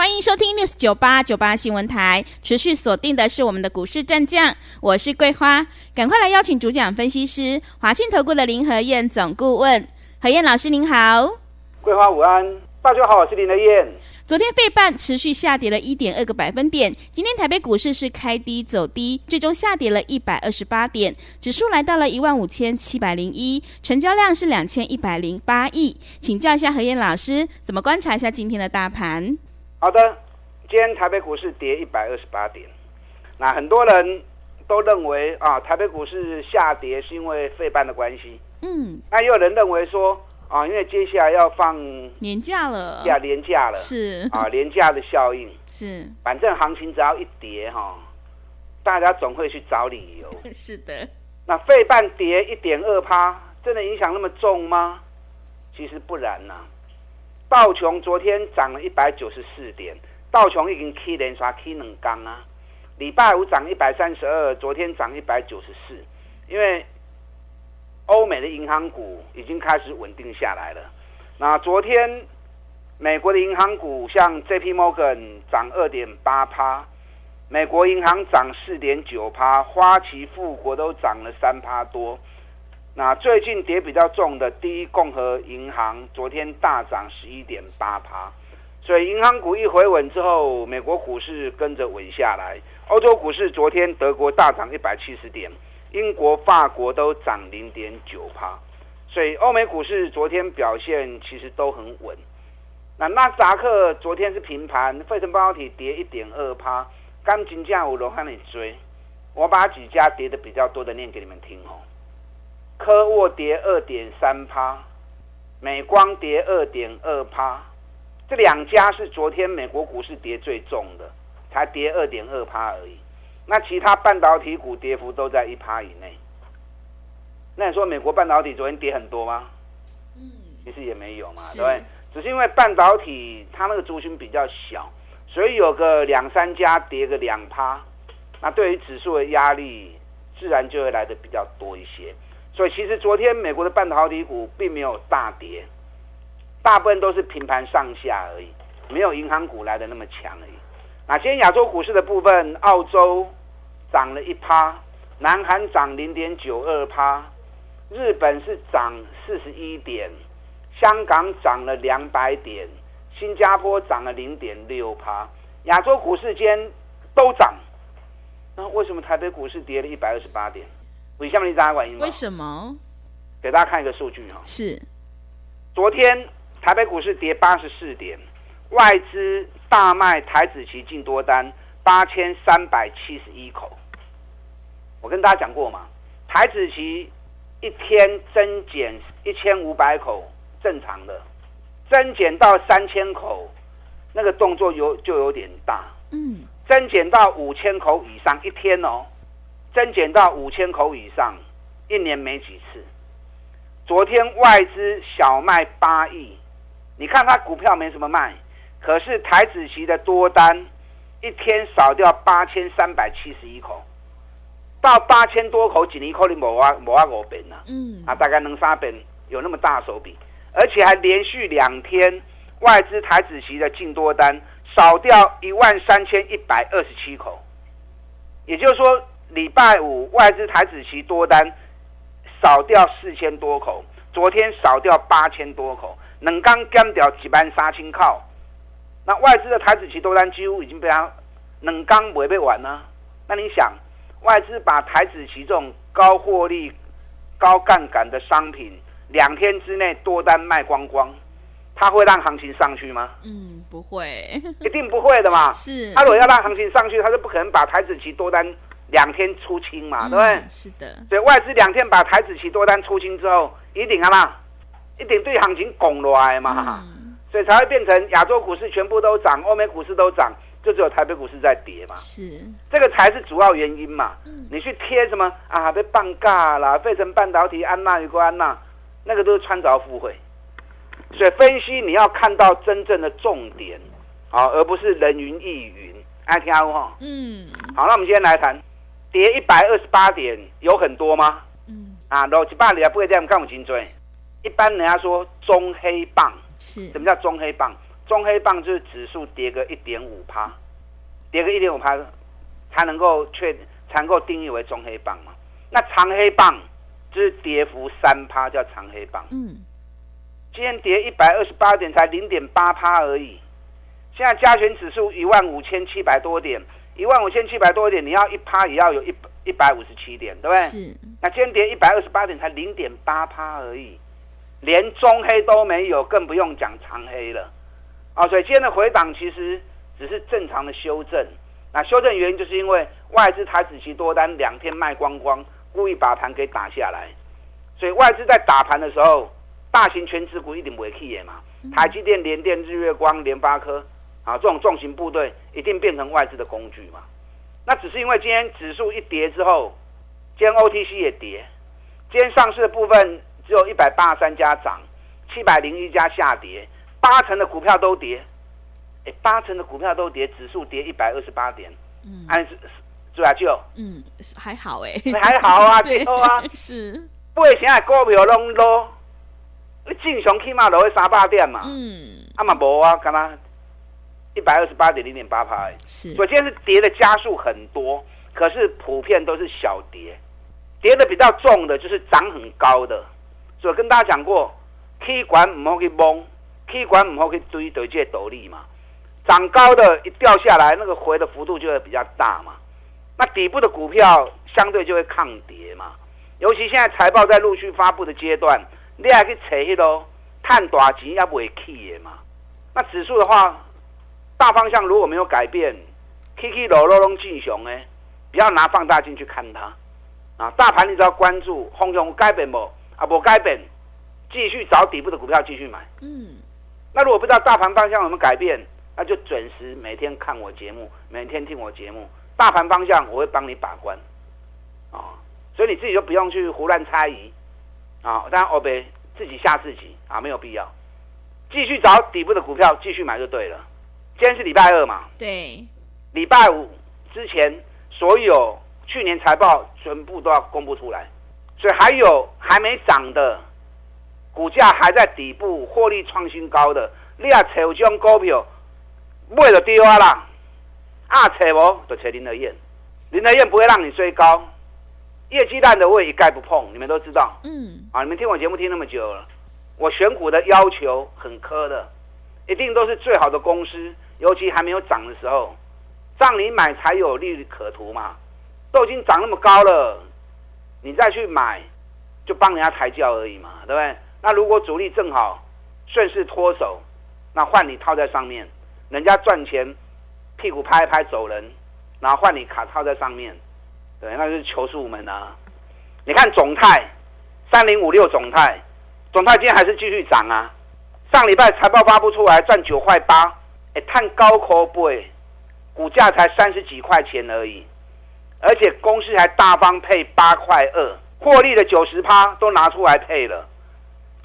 欢迎收听 News 九八九八新闻台，持续锁定的是我们的股市战将，我是桂花，赶快来邀请主讲分析师华信投顾的林和燕总顾问，何燕老师您好，桂花午安，大家好，我是林和燕。昨天费半持续下跌了一点二个百分点，今天台北股市是开低走低，最终下跌了一百二十八点，指数来到了一万五千七百零一，成交量是两千一百零八亿，请教一下何燕老师，怎么观察一下今天的大盘？好的，今天台北股市跌一百二十八点，那很多人都认为啊，台北股市下跌是因为费半的关系。嗯，那也有人认为说啊，因为接下来要放年假了，要年假了，是啊，年假的效应是，反正行情只要一跌哈，大家总会去找理由。是的，那费半跌一点二趴，真的影响那么重吗？其实不然呐、啊。道琼昨天涨了一百九十四点，道琼已经 K 连刷 K 两天啊。礼拜五涨一百三十二，昨天涨一百九十四，因为欧美的银行股已经开始稳定下来了。那昨天美国的银行股像 JP Morgan 涨二点八趴，美国银行涨四点九趴，花旗富国都涨了三趴多。那最近跌比较重的第一共和银行昨天大涨十一点八趴，所以银行股一回稳之后，美国股市跟着稳下来。欧洲股市昨天德国大涨一百七十点，英国、法国都涨零点九趴，所以欧美股市昨天表现其实都很稳。那纳斯达克昨天是平盘，费城半导体跌一点二趴，钢琴价五楼让你追，我把几家跌的比较多的念给你们听哦。科沃跌二点三趴，美光跌二点二趴，这两家是昨天美国股市跌最重的，才跌二点二趴而已。那其他半导体股跌幅都在一趴以内。那你说美国半导体昨天跌很多吗？嗯，其实也没有嘛，对不对？只是因为半导体它那个族群比较小，所以有个两三家跌个两趴，那对于指数的压力自然就会来得比较多一些。所以其实昨天美国的半导体股并没有大跌，大部分都是平盘上下而已，没有银行股来的那么强而已。那今天亚洲股市的部分，澳洲涨了一趴，南韩涨零点九二趴，日本是涨四十一点，香港涨了两百点，新加坡涨了零点六趴，亚洲股市间都涨。那为什么台北股市跌了一百二十八点？为什么你大家关心？为什么？给大家看一个数据哈。是，昨天台北股市跌八十四点，外资大卖台指期净多单八千三百七十一口。我跟大家讲过嘛，台指期一天增减一千五百口正常的，增减到三千口，那个动作有就有点大。嗯，增减到五千口以上一天哦。增减到五千口以上，一年没几次。昨天外资小卖八亿，你看他股票没什么卖，可是台子期的多单一天少掉八千三百七十一口，到八千多口，几年可能某啊某啊五遍呐。嗯，啊大概能三本，有那么大手笔，而且还连续两天外资台子期的净多单少掉一万三千一百二十七口，也就是说。礼拜五外资台子期多单少掉四千多口，昨天少掉八千多口，能刚干掉几班杀青靠。那外资的台子期多单几乎已经被他冷刚违背完了。那你想，外资把台子期这种高获利、高杠杆的商品，两天之内多单卖光光，它会让行情上去吗？嗯，不会，一定不会的嘛。是，他如果要让行情上去，他是不可能把台子期多单。两天出清嘛，对不对？是的。所以外资两天把台子期多单出清之后，一定啊嘛，一定对行情拱来嘛，所以才会变成亚洲股市全部都涨，欧美股市都涨，就只有台北股市在跌嘛。是，这个才是主要原因嘛。嗯、你去贴什么啊？被半尬啦，费城半导体安娜与国安娜，那个都是穿凿附会。所以分析你要看到真正的重点啊，而不是人云亦云。爱听阿哈？嗯。好，那我们今天来谈，跌一百二十八点有很多吗？嗯。啊，六七八里啊，不会这样看不清楚。一般人家说中黑棒是，什么叫中黑棒？中黑棒就是指数跌个一点五趴，跌个一点五趴才能够确才能够定义为中黑棒嘛。那长黑棒就是跌幅三趴，叫长黑棒。嗯。今天跌一百二十八点，才零点八趴而已。现在加权指数一万五千七百多点，一万五千七百多一点，你要一趴也要有一一百五十七点，对不对？是。那今天跌一百二十八点，才零点八趴而已，连中黑都没有，更不用讲长黑了。啊，所以今天的回档其实只是正常的修正。那修正原因就是因为外资台子期多单两天卖光光，故意把盘给打下来。所以外资在打盘的时候。大型权值股一定不会去嘛，台积电、联电、日月光、联发科啊，这种重型部队一定变成外资的工具嘛。那只是因为今天指数一跌之后，今天 OTC 也跌，今天上市的部分只有一百八十三家涨，七百零一家下跌，八成的股票都跌。哎，八成的股票都跌，指数跌一百二十八点，嗯，还是主要就嗯还好哎，还好啊，对啊，是，不会现在股票拢多。你正常起码落去三百点嘛，嗯，啊嘛无啊，干嘛一百二十八点零点八趴，是，所以今天是跌的加速很多，可是普遍都是小跌，跌的比较重的就是涨很高的，所以跟大家讲过，，K 管唔好去崩，，K 管唔好去追对这斗笠嘛，涨高的一掉下来，那个回的幅度就会比较大嘛，那底部的股票相对就会抗跌嘛，尤其现在财报在陆续发布的阶段。你还去扯迄啰，探大钱也不会去的嘛。那指数的话，大方向如果没有改变，起起落落拢正常诶，不要拿放大镜去看它。啊，大盘你只要关注，方向改变不？啊，不改变，继续找底部的股票继续买。嗯。那如果不知道大盘方向有没有改变，那就准时每天看我节目，每天听我节目。大盘方向我会帮你把关。啊，所以你自己就不用去胡乱猜疑。啊，当然欧北自己吓自己啊，没有必要，继续找底部的股票继续买就对了。今天是礼拜二嘛？对。礼拜五之前，所有去年财报全部都要公布出来，所以还有还没涨的，股价还在底部，获利创新高的，你要找这种股票，买就丢啊啦。啊，找无就找林德燕，林德燕不会让你追高。业绩烂的我也一概不碰，你们都知道。嗯，啊，你们听我节目听那么久了，我选股的要求很苛的，一定都是最好的公司，尤其还没有涨的时候，让你买才有利可图嘛。都已经涨那么高了，你再去买，就帮人家抬轿而已嘛，对不对？那如果主力正好顺势脱手，那换你套在上面，人家赚钱，屁股拍一拍走人，然后换你卡套在上面。对，那就是求速门啊！你看总泰三零五六总泰，总泰今天还是继续涨啊！上礼拜财报发布出来赚九块八，哎，探高科倍？股价才三十几块钱而已，而且公司还大方配八块二，获利的九十趴都拿出来配了，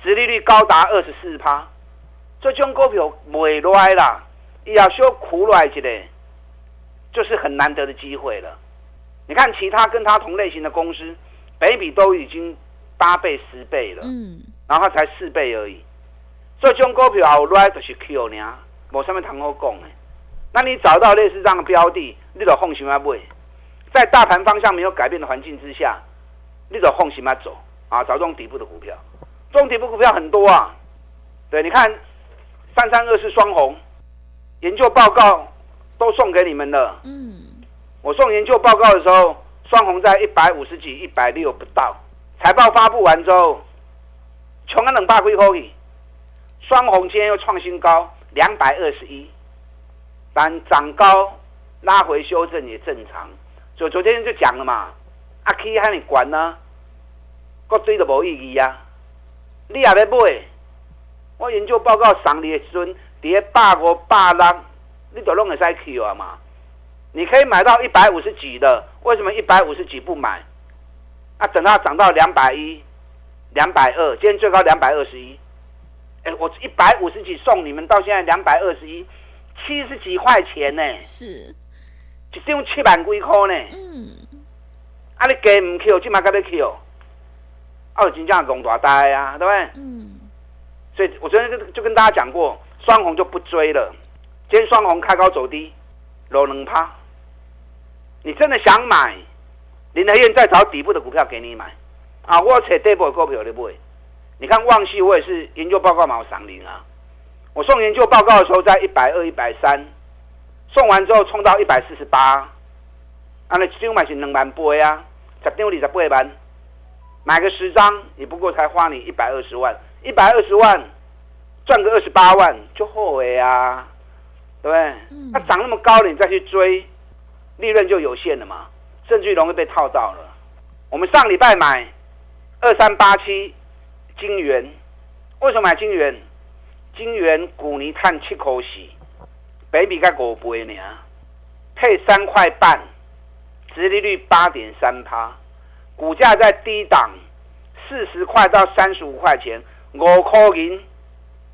殖利率高达二十四趴，这种股票没来啦，要修苦来起来，就是很难得的机会了。你看其他跟他同类型的公司，北比都已经八倍、十倍了，嗯，然后才四倍而已。这种股票好来就是 Q 呢，我上面谈过讲的。那你找到类似这样的标的，你就放心买。在大盘方向没有改变的环境之下，你就放心买走啊，找这种底部的股票。这种底部股票很多啊，对，你看三三二四双红，研究报告都送给你们了，嗯。我送研究报告的时候，双红在一百五十几、一百六不到。财报发布完之后，穷了两百几块。双红今天又创新高，两百二十一。但涨高拉回修正也正常。就昨天就讲了嘛，阿 K 喊你管呢，个追都无意义啊。你也要买？我研究报告上你的时阵，跌百五百六，你都弄个塞 Q 啊嘛？你可以买到一百五十几的，为什么一百五十几不买？啊，等它涨到两百一、两百二，今天最高两百二十一。哎，我一百五十几送你们，到现在两百二十一，七十几块钱呢？是，一张七万几块呢？嗯，啊，你给唔 Q，今嘛该要 Q，哦，真正龙大呆啊，对不对？嗯。所以我昨天就就跟大家讲过，双红就不追了。今天双红开高走低，落两趴。你真的想买，林德燕再找底部的股票给你买啊！我找底部的股票你不会？你看旺系，我也是研究报告嘛，我赏零啊。我送研究报告的时候在一百二、一百三，送完之后冲到一百四十八，啊，那一张买是两万八啊，十张二十八万，买个十张也不过才花你一百二十万。一百二十万赚个二十八万就后悔啊，对不对？它涨那么高了，你再去追，利润就有限了嘛，甚至容易被套到了。我们上礼拜买二三八七金元，为什么买金元？金元股泥碳七口洗，北比才五倍呢，配三块半，殖利率八点三趴，股价在低档四十块到三十五块钱。五块银，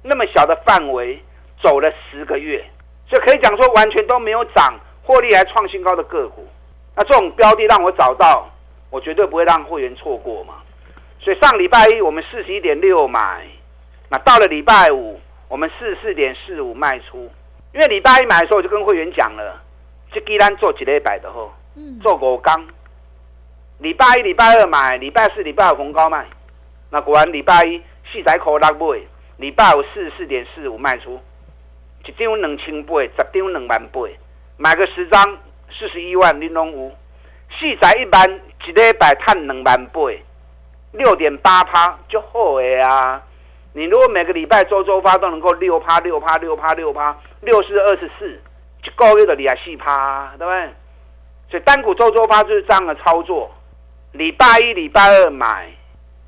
那么小的范围走了十个月，所以可以讲说完全都没有涨，获利还创新高的个股。那这种标的让我找到，我绝对不会让会员错过嘛。所以上礼拜一我们四十一点六买，那到了礼拜五我们四十四点四五卖出。因为礼拜一买的时候我就跟会员讲了，这既然做几礼拜的后，做五刚。礼拜一、礼拜二买，礼拜四、礼拜五逢高卖，那果然礼拜一。四仔口六买，礼拜五四十四点四五卖出，一张两千八，十张两万八，买个十张四十一万，你拢有。四仔一万，一礼拜赚两万八，六点八趴就好诶啊！你如果每个礼拜周周发都能够六趴六趴六趴六趴，六是二十四，一个月的你还四趴，对不对？所以单股周周发就是这样的操作，礼拜一、礼拜二买。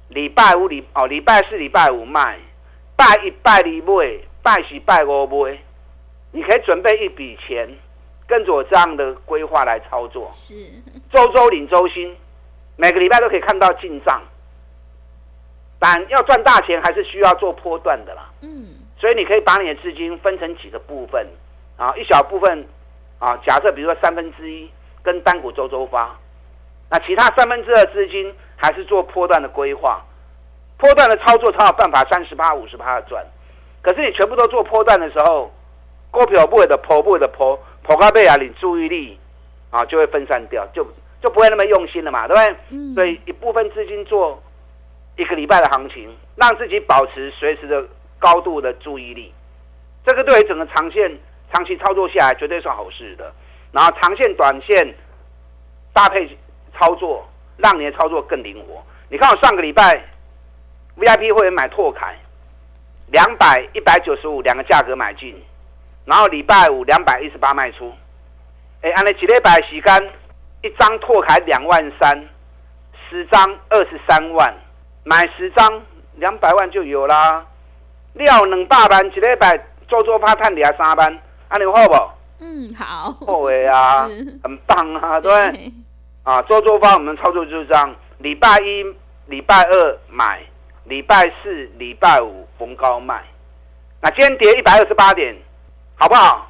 礼拜五、礼哦，礼拜四、礼拜五卖，拜一、拜二卖，拜四、拜五卖，你可以准备一笔钱，跟着我这样的规划来操作。是，周周领周薪，每个礼拜都可以看到进账。但要赚大钱，还是需要做波段的啦。嗯，所以你可以把你的资金分成几个部分啊，一小部分啊，假设比如说三分之一跟单股周周发，那其他三分之二资金。还是做波段的规划，波段的操作才有办法三十八、五十趴的赚。可是你全部都做波段的时候，股票不会的破，不会的破，破到尾啊，你注意力啊就会分散掉，就就不会那么用心了嘛，对不对？嗯。所以一部分资金做一个礼拜的行情，让自己保持随时的高度的注意力，这个对于整个长线、长期操作下来绝对算好事的。然后长线、短线搭配操作。让你的操作更灵活。你看我上个礼拜 VIP 会员买拓凯，两百一百九十五两个价格买进，然后礼拜五两百一十八卖出。哎，按了几礼拜洗干，一张拓凯两万三，十张二十三万，买十张两百万就有啦。料两百万，几礼拜做做怕探底下三班，安你好不？嗯，好。好诶啊，很棒啊，对。对啊，周周发我们操作就是这样，礼拜一、礼拜二买，礼拜四、礼拜五逢高卖。那今天跌一百二十八点，好不好？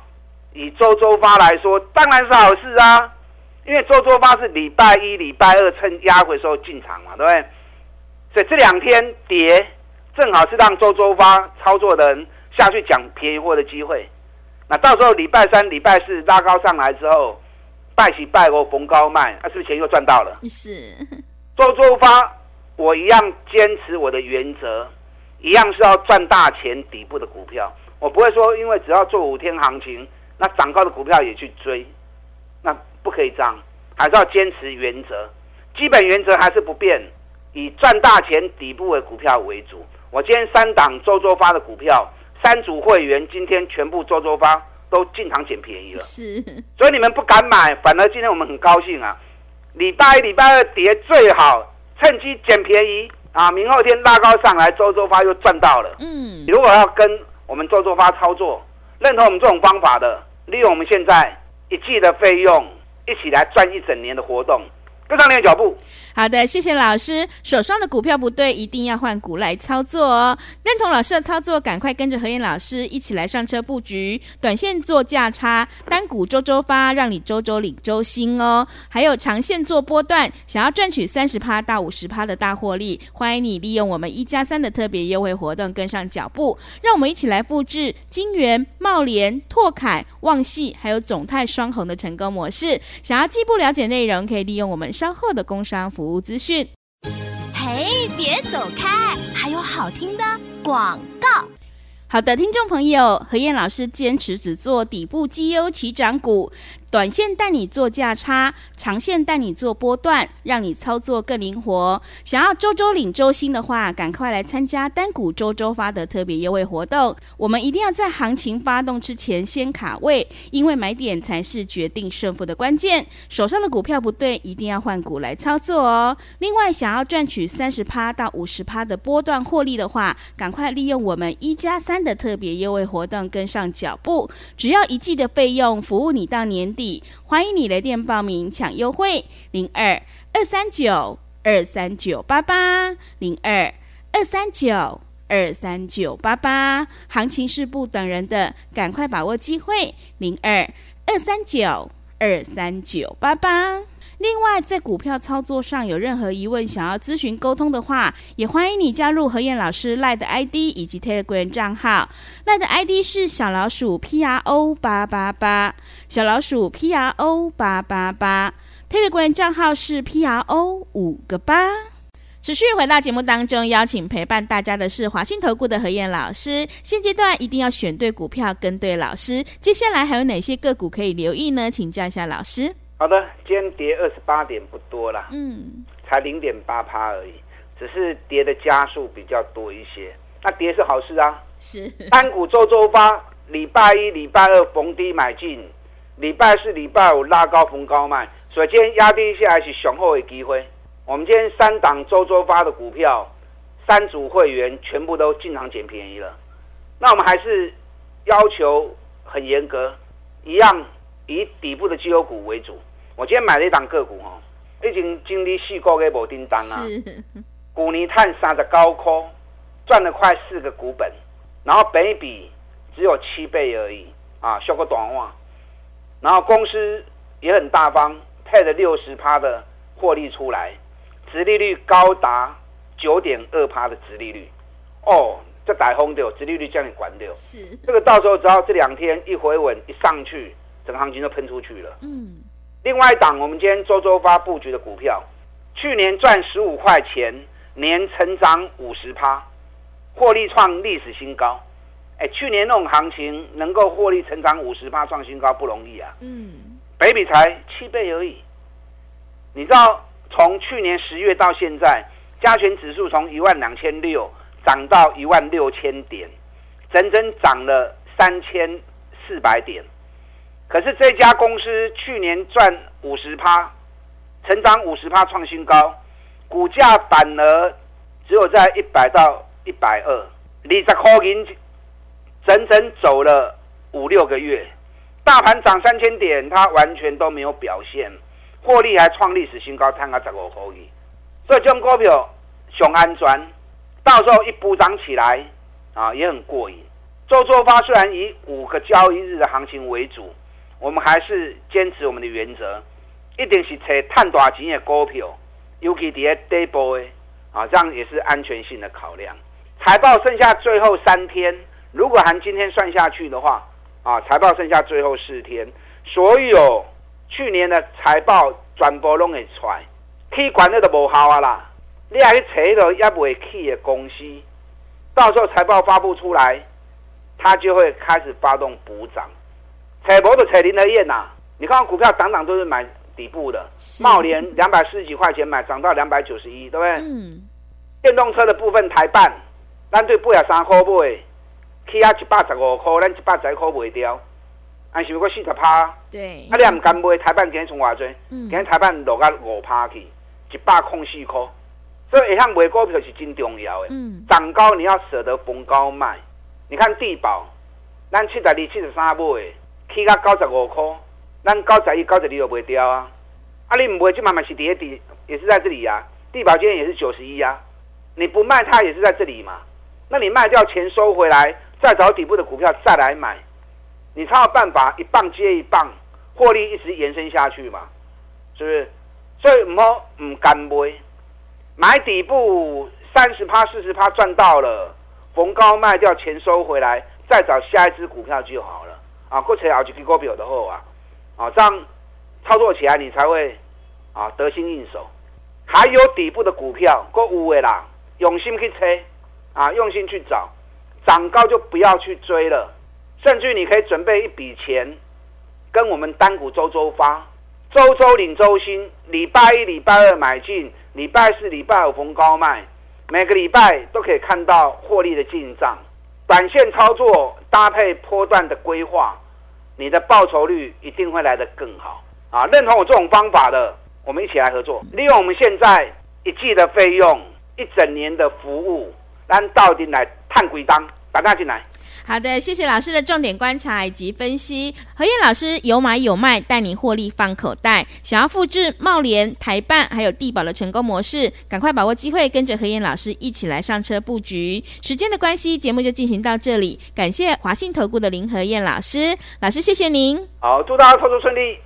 以周周发来说，当然是好事啊，因为周周发是礼拜一、礼拜二趁压回时候进场嘛，对不对？所以这两天跌，正好是让周周发操作的人下去讲便宜货的机会。那到时候礼拜三、礼拜四拉高上来之后。拜喜拜我逢高卖，那、啊、是不是钱又赚到了？是，周周发，我一样坚持我的原则，一样是要赚大钱底部的股票。我不会说，因为只要做五天行情，那涨高的股票也去追，那不可以这样，还是要坚持原则。基本原则还是不变，以赚大钱底部的股票为主。我今天三档周周发的股票，三组会员今天全部周周发。都进场捡便宜了，是，所以你们不敢买，反而今天我们很高兴啊！礼拜一、礼拜二跌最好，趁机捡便宜啊！明后天拉高上来，周周发又赚到了。嗯，如果要跟我们周周发操作，认同我们这种方法的，利用我们现在一季的费用，一起来赚一整年的活动。跟上你的脚步。好的，谢谢老师。手上的股票不对，一定要换股来操作哦。认同老师的操作，赶快跟着何燕老师一起来上车布局，短线做价差，单股周周发，让你周周领周薪哦。还有长线做波段，想要赚取三十趴到五十趴的大获利，欢迎你利用我们一加三的特别优惠活动跟上脚步。让我们一起来复制金源、茂联、拓凯、旺系还有总泰双红的成功模式。想要进一步了解内容，可以利用我们。稍后的工商服务资讯。嘿，别走开，还有好听的广告。好的，听众朋友，何燕老师坚持只做底部绩优起涨股。短线带你做价差，长线带你做波段，让你操作更灵活。想要周周领周薪的话，赶快来参加单股周周发的特别优惠活动。我们一定要在行情发动之前先卡位，因为买点才是决定胜负的关键。手上的股票不对，一定要换股来操作哦。另外，想要赚取三十趴到五十趴的波段获利的话，赶快利用我们一加三的特别优惠活动跟上脚步。只要一季的费用，服务你到年底。欢迎你来电报名抢优惠，零二二三九二三九八八零二二三九二三九八八，行情是不等人的，赶快把握机会，零二二三九二三九八八。另外，在股票操作上有任何疑问，想要咨询沟通的话，也欢迎你加入何燕老师 LINE 的 ID 以及 Telegram 账号。LINE 的 ID 是小老鼠 P R O 八八八，小老鼠 P R O 八八八。Telegram 账号是 P R O 五个八。持续回到节目当中，邀请陪伴大家的是华信投顾的何燕老师。现阶段一定要选对股票，跟对老师。接下来还有哪些个股可以留意呢？请教一下老师。好的，今天跌二十八点不多啦，嗯，才零点八趴而已，只是跌的加速比较多一些。那跌是好事啊，是单股周周发，礼拜一、礼拜二逢低买进，礼拜四、礼拜五拉高逢高卖，所以今天压低下来是雄厚的机会。我们今天三档周周发的股票，三组会员全部都进场捡便宜了。那我们还是要求很严格，一样以底部的绩优股为主。我今天买了一档个股哦，已经经历四个月无叮当啊。股泥碳三的高科赚了快四个股本，然后本益比只有七倍而已啊，说个短话。然后公司也很大方，配了六十趴的获利出来，殖利率高达九点二趴的殖利率哦，这台风掉，殖利率叫你管掉。是这个到时候只要这两天一回稳一上去，整个行情都喷出去了。嗯。另外一档，我们今天周周发布局的股票，去年赚十五块钱，年成长五十趴，获利创历史新高。哎，去年那种行情能够获利成长五十趴创新高不容易啊。嗯，北比才七倍而已。你知道，从去年十月到现在，加权指数从一万两千六涨到一万六千点，整整涨了三千四百点。可是这家公司去年赚五十趴，成长五十趴创新高，股价反而只有在一百到一百二，二十块银，整整走了五六个月，大盘涨三千点，它完全都没有表现，获利还创历史新高，探个十五块亿，所以这种股票熊安全，到时候一补涨起来啊，也很过瘾。周周发虽然以五个交易日的行情为主。我们还是坚持我们的原则，一定是找赚大钱的股票，尤其在底部的啊，这样也是安全性的考量。财报剩下最后三天，如果含今天算下去的话，啊，财报剩下最后四天，所有去年的财报全部拢会出来，去管那都无效啊啦！你还去找到也不会去的公司，到时候财报发布出来，它就会开始发动补涨。彩博的彩林和燕呐，你看股票涨涨都是买底部的，茂联两百四十几块钱买，涨到两百九十一，对不对？嗯。电动车的部分台半，咱对八十三块买，起啊一百十五块，咱一百十一块卖掉，还是不过四十趴。对。啊，你也唔敢买台半，今天从偌济？嗯。今天台半落到五趴去，一百空四块，所以一项买股票是真重要的。嗯。涨高你要舍得逢高卖，你看地保，咱七十二、七十三买。起到九十五块，咱九十一、九十二就卖掉啊。啊，你唔卖就慢慢是跌底，也是在这里呀、啊。地保今天也是九十一啊，你不卖它也是在这里嘛。那你卖掉钱收回来，再找底部的股票再来买，你才有办法一棒接一棒，获利一直延伸下去嘛，是不是？所以唔好唔敢买，买底部三十趴、四十趴赚到了，逢高卖掉钱收回来，再找下一只股票就好了啊。过去好几个股票的好啊，啊这样操作起来你才会啊得心应手。还有底部的股票，够有的啦，用心去猜啊，用心去找，涨高就不要去追了，甚至你可以准备一笔钱，跟我们单股周周发。周周领周薪，礼拜一、礼拜二买进，礼拜四、礼拜五逢高卖，每个礼拜都可以看到获利的进账。短线操作搭配波段的规划，你的报酬率一定会来得更好啊！认同我这种方法的，我们一起来合作，利用我们现在一季的费用，一整年的服务，让到底来探鬼当打大进来。好的，谢谢老师的重点观察以及分析。何燕老师有买有卖，带你获利放口袋。想要复制茂联、台办还有地保的成功模式，赶快把握机会，跟着何燕老师一起来上车布局。时间的关系，节目就进行到这里。感谢华信投顾的林何燕老师，老师谢谢您。好，祝大家操作顺利。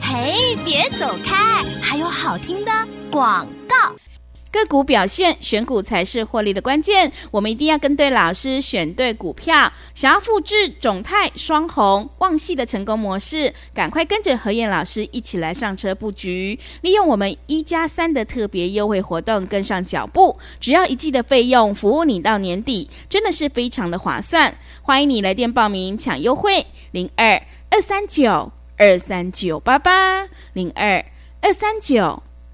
嘿，别走开，还有好听的广告。个股表现，选股才是获利的关键。我们一定要跟对老师，选对股票。想要复制种泰、双红、旺系的成功模式，赶快跟着何燕老师一起来上车布局。利用我们一加三的特别优惠活动，跟上脚步。只要一季的费用，服务你到年底，真的是非常的划算。欢迎你来电报名抢优惠，零二二三九二三九八八零二二三九。